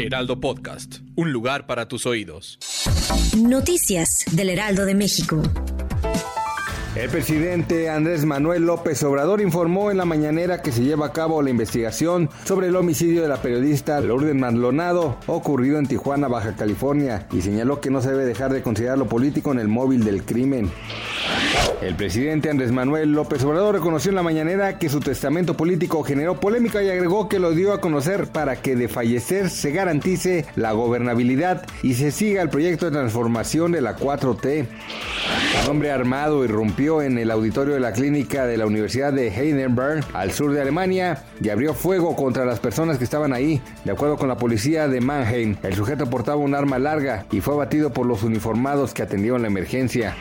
Heraldo Podcast, un lugar para tus oídos. Noticias del Heraldo de México. El presidente Andrés Manuel López Obrador informó en la mañanera que se lleva a cabo la investigación sobre el homicidio de la periodista Lourdes Maldonado ocurrido en Tijuana, Baja California, y señaló que no se debe dejar de considerar lo político en el móvil del crimen. El presidente Andrés Manuel López Obrador reconoció en la mañanera que su testamento político generó polémica y agregó que lo dio a conocer para que de fallecer se garantice la gobernabilidad y se siga el proyecto de transformación de la 4T. Un hombre armado irrumpió en el auditorio de la clínica de la Universidad de Heidelberg, al sur de Alemania, y abrió fuego contra las personas que estaban ahí. De acuerdo con la policía de Mannheim, el sujeto portaba un arma larga y fue abatido por los uniformados que atendieron la emergencia.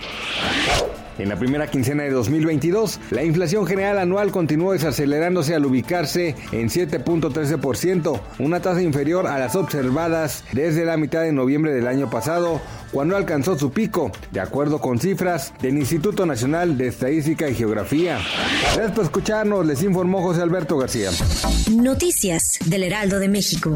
En la primera quincena de 2022, la inflación general anual continuó desacelerándose al ubicarse en 7.13%, una tasa inferior a las observadas desde la mitad de noviembre del año pasado, cuando alcanzó su pico, de acuerdo con cifras del Instituto Nacional de Estadística y Geografía. Gracias por escucharnos, les informó José Alberto García. Noticias del Heraldo de México.